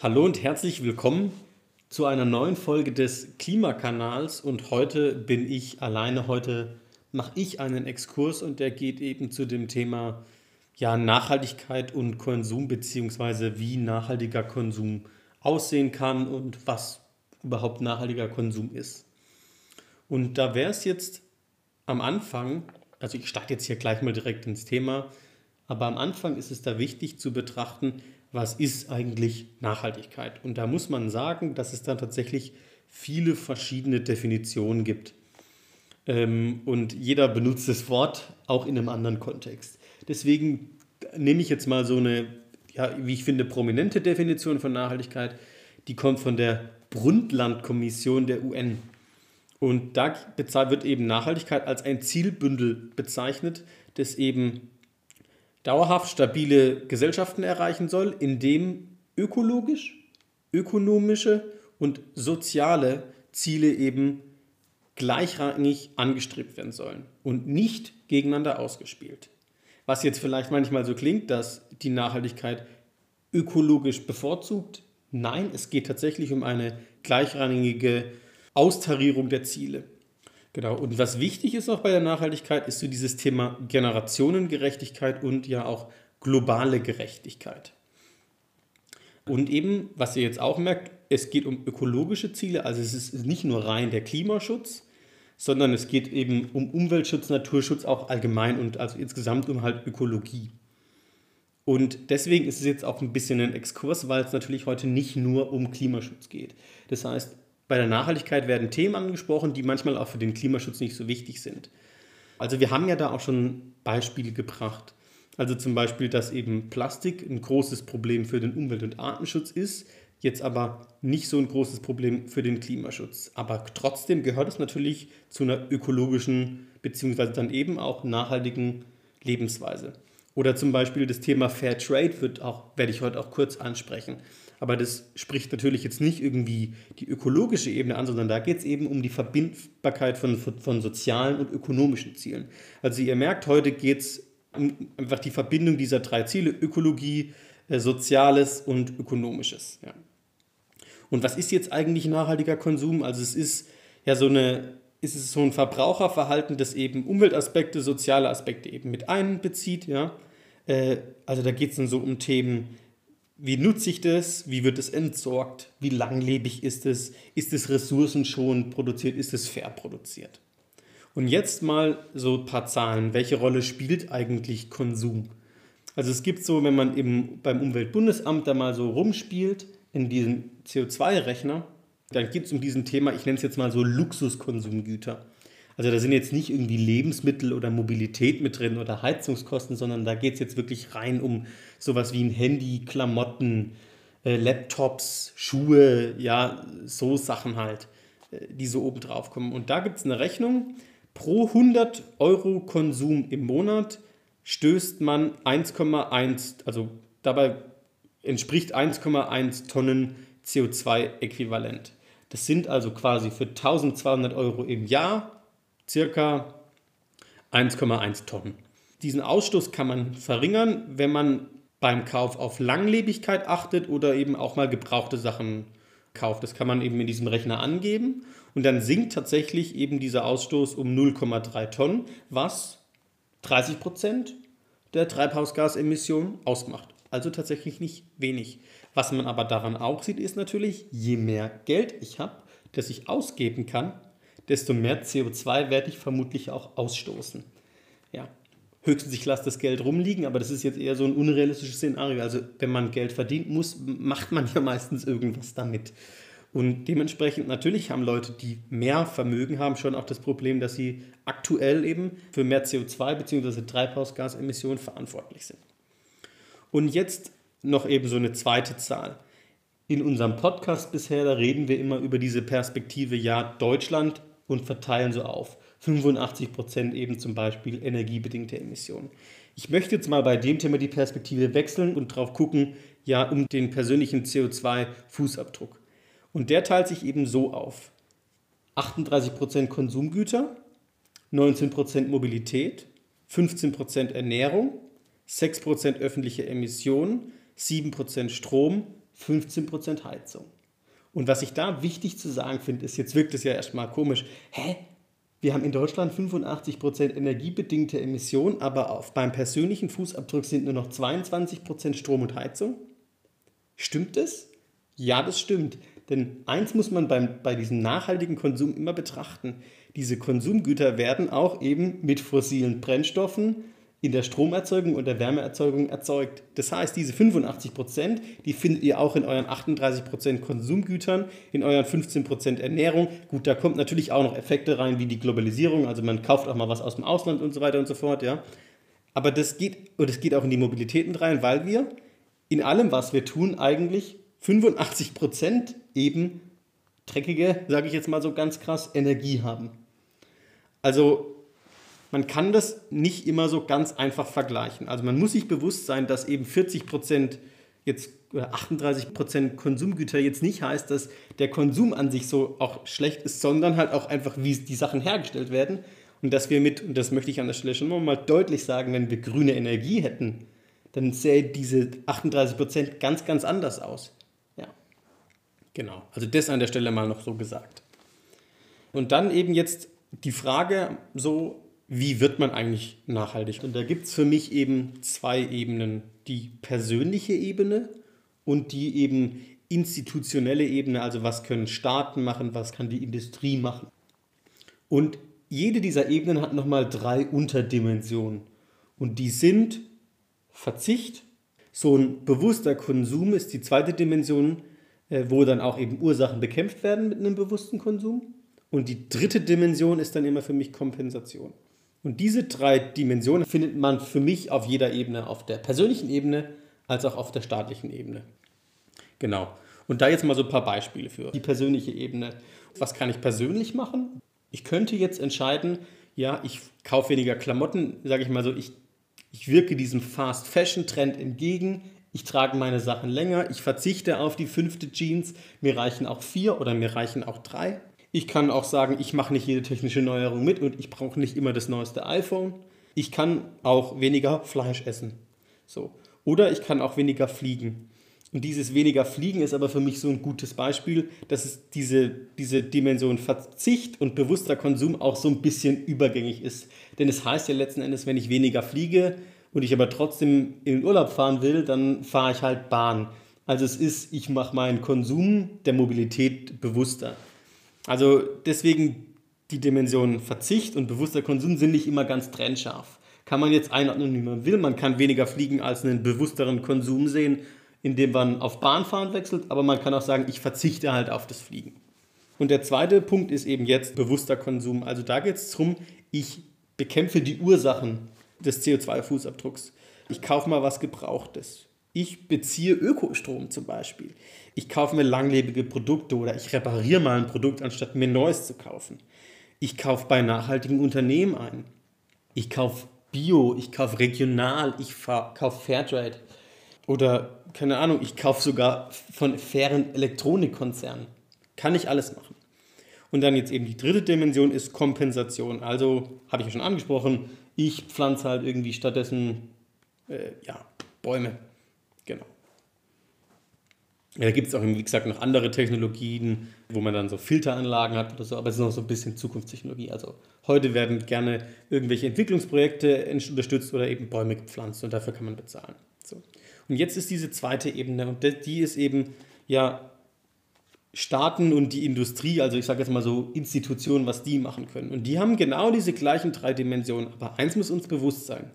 Hallo und herzlich willkommen zu einer neuen Folge des Klimakanals und heute bin ich alleine. Heute mache ich einen Exkurs und der geht eben zu dem Thema ja, Nachhaltigkeit und Konsum beziehungsweise wie nachhaltiger Konsum aussehen kann und was überhaupt nachhaltiger Konsum ist. Und da wäre es jetzt am Anfang, also ich starte jetzt hier gleich mal direkt ins Thema, aber am Anfang ist es da wichtig zu betrachten, was ist eigentlich Nachhaltigkeit. Und da muss man sagen, dass es dann tatsächlich viele verschiedene Definitionen gibt. Ähm, und jeder benutzt das Wort auch in einem anderen Kontext. Deswegen nehme ich jetzt mal so eine, ja, wie ich finde, prominente Definition von Nachhaltigkeit. Die kommt von der Brundtland-Kommission der UN. Und da wird eben Nachhaltigkeit als ein Zielbündel bezeichnet, das eben dauerhaft stabile Gesellschaften erreichen soll, indem ökologisch, ökonomische und soziale Ziele eben gleichrangig angestrebt werden sollen und nicht gegeneinander ausgespielt. Was jetzt vielleicht manchmal so klingt, dass die Nachhaltigkeit ökologisch bevorzugt. Nein, es geht tatsächlich um eine gleichrangige Austarierung der Ziele. Genau, und was wichtig ist auch bei der Nachhaltigkeit, ist so dieses Thema Generationengerechtigkeit und ja auch globale Gerechtigkeit. Und eben, was ihr jetzt auch merkt, es geht um ökologische Ziele, also es ist nicht nur rein der Klimaschutz, sondern es geht eben um Umweltschutz, Naturschutz auch allgemein und also insgesamt um halt Ökologie. Und deswegen ist es jetzt auch ein bisschen ein Exkurs, weil es natürlich heute nicht nur um Klimaschutz geht. Das heißt, bei der Nachhaltigkeit werden Themen angesprochen, die manchmal auch für den Klimaschutz nicht so wichtig sind. Also wir haben ja da auch schon Beispiele gebracht. Also zum Beispiel, dass eben Plastik ein großes Problem für den Umwelt- und Artenschutz ist, jetzt aber nicht so ein großes Problem für den Klimaschutz. Aber trotzdem gehört es natürlich zu einer ökologischen beziehungsweise dann eben auch nachhaltigen Lebensweise. Oder zum Beispiel das Thema Fair Trade wird auch, werde ich heute auch kurz ansprechen. Aber das spricht natürlich jetzt nicht irgendwie die ökologische Ebene an, sondern da geht es eben um die Verbindbarkeit von, von sozialen und ökonomischen Zielen. Also ihr merkt, heute geht es um einfach die Verbindung dieser drei Ziele, Ökologie, äh, Soziales und Ökonomisches. Ja. Und was ist jetzt eigentlich nachhaltiger Konsum? Also es ist ja so eine, ist es so ein Verbraucherverhalten, das eben Umweltaspekte, soziale Aspekte eben mit einbezieht. Ja. Äh, also da geht es dann so um Themen wie nutze ich das? Wie wird es entsorgt? Wie langlebig ist es? Ist es ressourcenschonend produziert? Ist es fair produziert? Und jetzt mal so ein paar Zahlen. Welche Rolle spielt eigentlich Konsum? Also es gibt so, wenn man eben beim Umweltbundesamt da mal so rumspielt in diesem CO2-Rechner, dann geht es um diesen Thema, ich nenne es jetzt mal so Luxuskonsumgüter. Also da sind jetzt nicht irgendwie Lebensmittel oder Mobilität mit drin oder Heizungskosten, sondern da geht es jetzt wirklich rein um sowas wie ein Handy, Klamotten, äh, Laptops, Schuhe, ja, so Sachen halt, äh, die so oben drauf kommen. Und da gibt es eine Rechnung. Pro 100 Euro Konsum im Monat stößt man 1,1, also dabei entspricht 1,1 Tonnen CO2-Äquivalent. Das sind also quasi für 1200 Euro im Jahr circa 1,1 Tonnen. Diesen Ausstoß kann man verringern, wenn man beim Kauf auf Langlebigkeit achtet oder eben auch mal gebrauchte Sachen kauft. Das kann man eben in diesem Rechner angeben und dann sinkt tatsächlich eben dieser Ausstoß um 0,3 Tonnen, was 30 Prozent der Treibhausgasemissionen ausmacht. Also tatsächlich nicht wenig. Was man aber daran auch sieht, ist natürlich, je mehr Geld ich habe, das ich ausgeben kann, desto mehr CO2 werde ich vermutlich auch ausstoßen. Ja, höchstens ich lasse das Geld rumliegen, aber das ist jetzt eher so ein unrealistisches Szenario. Also wenn man Geld verdient muss, macht man ja meistens irgendwas damit. Und dementsprechend natürlich haben Leute, die mehr Vermögen haben, schon auch das Problem, dass sie aktuell eben für mehr CO2 bzw. Treibhausgasemissionen verantwortlich sind. Und jetzt noch eben so eine zweite Zahl. In unserem Podcast bisher, da reden wir immer über diese Perspektive, ja, Deutschland und verteilen so auf. 85 Prozent eben zum Beispiel energiebedingte Emissionen. Ich möchte jetzt mal bei dem Thema die Perspektive wechseln und drauf gucken, ja, um den persönlichen CO2-Fußabdruck. Und der teilt sich eben so auf. 38 Prozent Konsumgüter, 19 Prozent Mobilität, 15 Prozent Ernährung, 6 Prozent öffentliche Emissionen, 7% Strom, 15% Heizung. Und was ich da wichtig zu sagen finde, ist, jetzt wirkt es ja erstmal komisch, hä? Wir haben in Deutschland 85% energiebedingte Emissionen, aber auf, beim persönlichen Fußabdruck sind nur noch 22% Strom und Heizung. Stimmt das? Ja, das stimmt. Denn eins muss man beim, bei diesem nachhaltigen Konsum immer betrachten. Diese Konsumgüter werden auch eben mit fossilen Brennstoffen in der Stromerzeugung und der Wärmeerzeugung erzeugt. Das heißt, diese 85 Prozent, die findet ihr auch in euren 38 Prozent Konsumgütern, in euren 15 Prozent Ernährung. Gut, da kommt natürlich auch noch Effekte rein, wie die Globalisierung, also man kauft auch mal was aus dem Ausland und so weiter und so fort, ja. Aber das geht, und das geht auch in die Mobilität mit rein, weil wir in allem, was wir tun, eigentlich 85 Prozent eben dreckige, sage ich jetzt mal so ganz krass, Energie haben. Also man kann das nicht immer so ganz einfach vergleichen. Also man muss sich bewusst sein, dass eben 40 Prozent jetzt oder 38 Prozent Konsumgüter jetzt nicht heißt, dass der Konsum an sich so auch schlecht ist, sondern halt auch einfach, wie die Sachen hergestellt werden. Und dass wir mit, und das möchte ich an der Stelle schon mal deutlich sagen, wenn wir grüne Energie hätten, dann sähe diese 38 Prozent ganz, ganz anders aus. Ja, genau. Also das an der Stelle mal noch so gesagt. Und dann eben jetzt die Frage so, wie wird man eigentlich nachhaltig? Und da gibt es für mich eben zwei Ebenen. Die persönliche Ebene und die eben institutionelle Ebene, also was können Staaten machen, was kann die Industrie machen. Und jede dieser Ebenen hat nochmal drei Unterdimensionen. Und die sind Verzicht, so ein bewusster Konsum ist die zweite Dimension, äh, wo dann auch eben Ursachen bekämpft werden mit einem bewussten Konsum. Und die dritte Dimension ist dann immer für mich Kompensation. Und diese drei Dimensionen findet man für mich auf jeder Ebene, auf der persönlichen Ebene als auch auf der staatlichen Ebene. Genau. Und da jetzt mal so ein paar Beispiele für die persönliche Ebene. Was kann ich persönlich machen? Ich könnte jetzt entscheiden, ja, ich kaufe weniger Klamotten, sage ich mal so, ich, ich wirke diesem Fast-Fashion-Trend entgegen, ich trage meine Sachen länger, ich verzichte auf die fünfte Jeans, mir reichen auch vier oder mir reichen auch drei. Ich kann auch sagen, ich mache nicht jede technische Neuerung mit und ich brauche nicht immer das neueste iPhone. Ich kann auch weniger Fleisch essen. So. Oder ich kann auch weniger fliegen. Und dieses weniger Fliegen ist aber für mich so ein gutes Beispiel, dass es diese, diese Dimension Verzicht und bewusster Konsum auch so ein bisschen übergängig ist. Denn es heißt ja letzten Endes, wenn ich weniger fliege und ich aber trotzdem in den Urlaub fahren will, dann fahre ich halt Bahn. Also es ist, ich mache meinen Konsum der Mobilität bewusster. Also deswegen die Dimensionen Verzicht und bewusster Konsum sind nicht immer ganz trennscharf. Kann man jetzt einordnen, wie man will. Man kann weniger fliegen als einen bewussteren Konsum sehen, indem man auf Bahnfahren wechselt, aber man kann auch sagen, ich verzichte halt auf das Fliegen. Und der zweite Punkt ist eben jetzt bewusster Konsum. Also da geht es darum, ich bekämpfe die Ursachen des CO2-Fußabdrucks. Ich kaufe mal was Gebrauchtes. Ich beziehe Ökostrom zum Beispiel. Ich kaufe mir langlebige Produkte oder ich repariere mal ein Produkt, anstatt mir Neues zu kaufen. Ich kaufe bei nachhaltigen Unternehmen ein. Ich kaufe Bio, ich kaufe regional, ich kaufe Fairtrade. Oder, keine Ahnung, ich kaufe sogar von fairen Elektronikkonzernen. Kann ich alles machen. Und dann jetzt eben die dritte Dimension ist Kompensation. Also, habe ich ja schon angesprochen, ich pflanze halt irgendwie stattdessen äh, ja, Bäume. Genau. Ja, da gibt es auch, wie gesagt, noch andere Technologien, wo man dann so Filteranlagen hat oder so, aber es ist noch so ein bisschen Zukunftstechnologie. Also heute werden gerne irgendwelche Entwicklungsprojekte unterstützt oder eben Bäume gepflanzt und dafür kann man bezahlen. So. Und jetzt ist diese zweite Ebene und die ist eben ja Staaten und die Industrie, also ich sage jetzt mal so Institutionen, was die machen können. Und die haben genau diese gleichen drei Dimensionen. Aber eins muss uns bewusst sein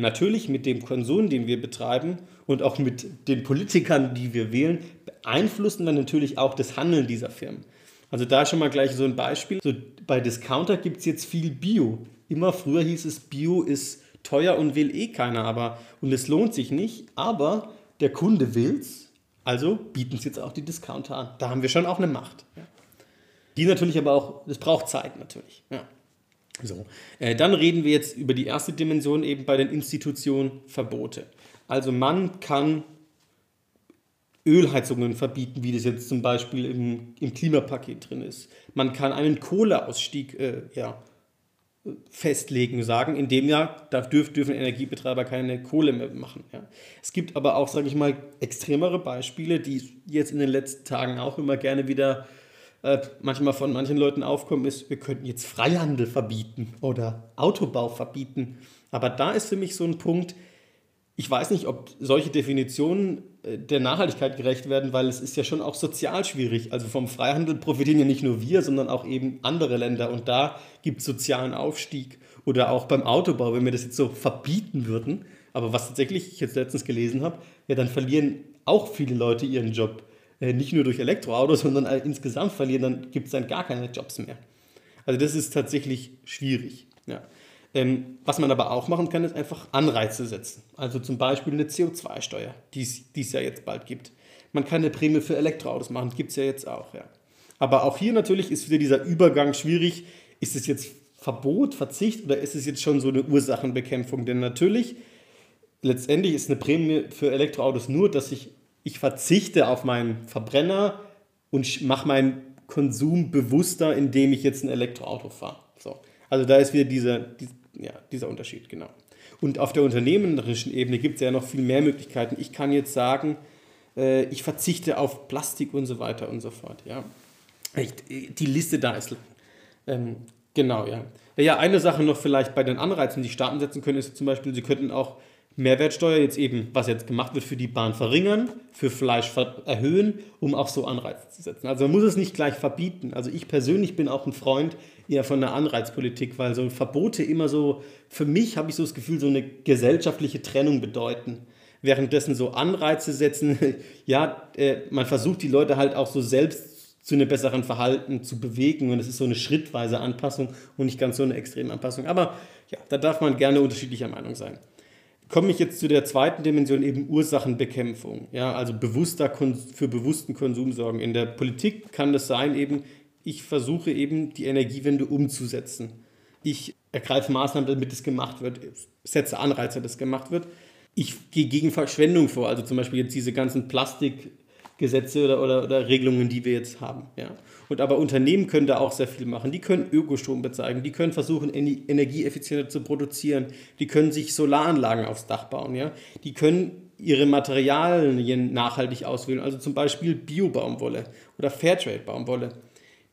natürlich mit dem Konsum, den wir betreiben und auch mit den Politikern, die wir wählen, beeinflussen wir natürlich auch das Handeln dieser Firmen. Also da schon mal gleich so ein Beispiel. So bei Discounter gibt es jetzt viel Bio. Immer früher hieß es, Bio ist teuer und will eh keiner, aber und es lohnt sich nicht, aber der Kunde will's, also bieten es jetzt auch die Discounter an. Da haben wir schon auch eine Macht. Die natürlich aber auch, es braucht Zeit natürlich. Ja. So, äh, dann reden wir jetzt über die erste Dimension eben bei den Institutionen Verbote. Also man kann Ölheizungen verbieten, wie das jetzt zum Beispiel im, im Klimapaket drin ist. Man kann einen Kohleausstieg äh, ja, festlegen, sagen, in dem Jahr da dürf, dürfen Energiebetreiber keine Kohle mehr machen. Ja. Es gibt aber auch, sage ich mal, extremere Beispiele, die jetzt in den letzten Tagen auch immer gerne wieder äh, manchmal von manchen Leuten aufkommen, ist, wir könnten jetzt Freihandel verbieten oder Autobau verbieten. Aber da ist für mich so ein Punkt, ich weiß nicht, ob solche Definitionen äh, der Nachhaltigkeit gerecht werden, weil es ist ja schon auch sozial schwierig. Also vom Freihandel profitieren ja nicht nur wir, sondern auch eben andere Länder. Und da gibt es sozialen Aufstieg. Oder auch beim Autobau, wenn wir das jetzt so verbieten würden. Aber was tatsächlich ich jetzt letztens gelesen habe, ja, dann verlieren auch viele Leute ihren Job. Äh, nicht nur durch Elektroautos, sondern insgesamt verlieren, dann gibt es dann gar keine Jobs mehr. Also das ist tatsächlich schwierig. Ja. Ähm, was man aber auch machen kann, ist einfach Anreize setzen. Also zum Beispiel eine CO2-Steuer, die es ja jetzt bald gibt. Man kann eine Prämie für Elektroautos machen, gibt es ja jetzt auch. Ja. Aber auch hier natürlich ist wieder dieser Übergang schwierig. Ist es jetzt Verbot, Verzicht oder ist es jetzt schon so eine Ursachenbekämpfung? Denn natürlich, letztendlich ist eine Prämie für Elektroautos nur, dass ich, ich verzichte auf meinen Verbrenner und mache meinen Konsum bewusster, indem ich jetzt ein Elektroauto fahre. So. Also da ist wieder dieser, ja, dieser Unterschied, genau. Und auf der unternehmerischen Ebene gibt es ja noch viel mehr Möglichkeiten. Ich kann jetzt sagen, äh, ich verzichte auf Plastik und so weiter und so fort. Ja. Ich, die Liste da ist. Ähm, genau, ja. Ja, eine Sache noch vielleicht bei den Anreizen, die Staaten setzen können, ist zum Beispiel, sie könnten auch Mehrwertsteuer jetzt eben, was jetzt gemacht wird, für die Bahn verringern, für Fleisch erhöhen, um auch so Anreize zu setzen. Also man muss es nicht gleich verbieten. Also ich persönlich bin auch ein Freund eher von der Anreizpolitik, weil so Verbote immer so, für mich habe ich so das Gefühl, so eine gesellschaftliche Trennung bedeuten. Währenddessen so Anreize setzen, ja, äh, man versucht die Leute halt auch so selbst zu einem besseren Verhalten zu bewegen und es ist so eine schrittweise Anpassung und nicht ganz so eine extreme Anpassung. Aber ja, da darf man gerne unterschiedlicher Meinung sein komme ich jetzt zu der zweiten Dimension, eben Ursachenbekämpfung. Ja, also bewusster für bewussten Konsum sorgen. In der Politik kann das sein, eben, ich versuche eben die Energiewende umzusetzen. Ich ergreife Maßnahmen, damit es gemacht wird, setze Anreize, dass es gemacht wird. Ich gehe gegen Verschwendung vor, also zum Beispiel jetzt diese ganzen Plastikgesetze oder, oder, oder Regelungen, die wir jetzt haben. Ja. Und aber Unternehmen können da auch sehr viel machen. Die können Ökostrom bezeigen, die können versuchen, energieeffizienter zu produzieren, die können sich Solaranlagen aufs Dach bauen, ja. Die können ihre Materialien nachhaltig auswählen, also zum Beispiel Bio-Baumwolle oder Fairtrade-Baumwolle.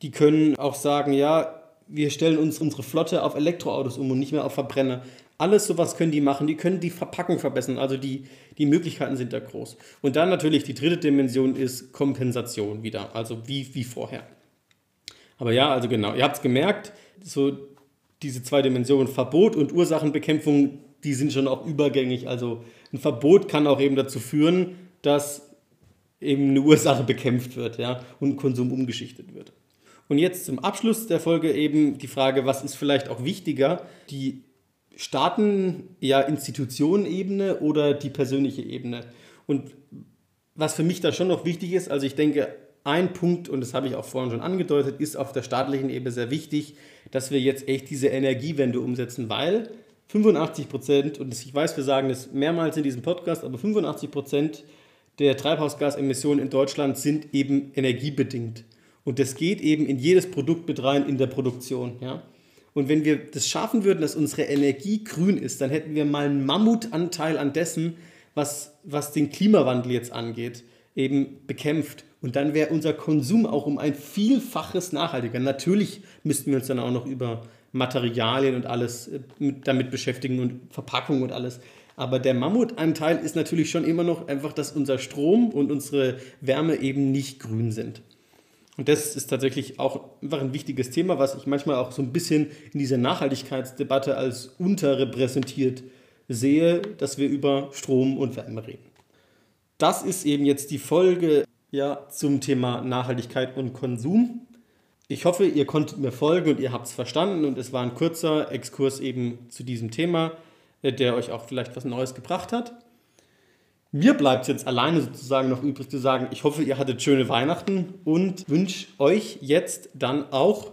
Die können auch sagen, ja, wir stellen uns unsere Flotte auf Elektroautos um und nicht mehr auf Verbrenner. Alles sowas können die machen. Die können die Verpackung verbessern. Also die, die Möglichkeiten sind da groß. Und dann natürlich die dritte Dimension ist Kompensation wieder. Also wie, wie vorher. Aber ja, also genau, ihr habt es gemerkt, so diese zwei Dimensionen, Verbot und Ursachenbekämpfung, die sind schon auch übergängig. Also ein Verbot kann auch eben dazu führen, dass eben eine Ursache bekämpft wird ja, und Konsum umgeschichtet wird. Und jetzt zum Abschluss der Folge eben die Frage, was ist vielleicht auch wichtiger, die Staaten, ja Institutionenebene oder die persönliche Ebene? Und was für mich da schon noch wichtig ist, also ich denke, ein Punkt, und das habe ich auch vorhin schon angedeutet, ist auf der staatlichen Ebene sehr wichtig, dass wir jetzt echt diese Energiewende umsetzen, weil 85 Prozent, und ich weiß, wir sagen das mehrmals in diesem Podcast, aber 85 Prozent der Treibhausgasemissionen in Deutschland sind eben energiebedingt. Und das geht eben in jedes Produkt mit rein in der Produktion. Ja? Und wenn wir das schaffen würden, dass unsere Energie grün ist, dann hätten wir mal einen Mammutanteil an dessen, was, was den Klimawandel jetzt angeht, eben bekämpft. Und dann wäre unser Konsum auch um ein Vielfaches nachhaltiger. Natürlich müssten wir uns dann auch noch über Materialien und alles äh, damit beschäftigen und Verpackung und alles. Aber der Mammutanteil ist natürlich schon immer noch einfach, dass unser Strom und unsere Wärme eben nicht grün sind. Und das ist tatsächlich auch einfach ein wichtiges Thema, was ich manchmal auch so ein bisschen in dieser Nachhaltigkeitsdebatte als unterrepräsentiert sehe, dass wir über Strom und Wärme reden. Das ist eben jetzt die Folge ja, zum Thema Nachhaltigkeit und Konsum. Ich hoffe, ihr konntet mir folgen und ihr habt es verstanden und es war ein kurzer Exkurs eben zu diesem Thema, äh, der euch auch vielleicht was Neues gebracht hat. Mir bleibt jetzt alleine sozusagen noch übrig zu sagen, ich hoffe, ihr hattet schöne Weihnachten und wünsche euch jetzt dann auch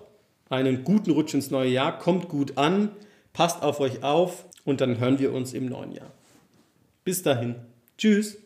einen guten Rutsch ins neue Jahr. Kommt gut an, passt auf euch auf und dann hören wir uns im neuen Jahr. Bis dahin. Tschüss.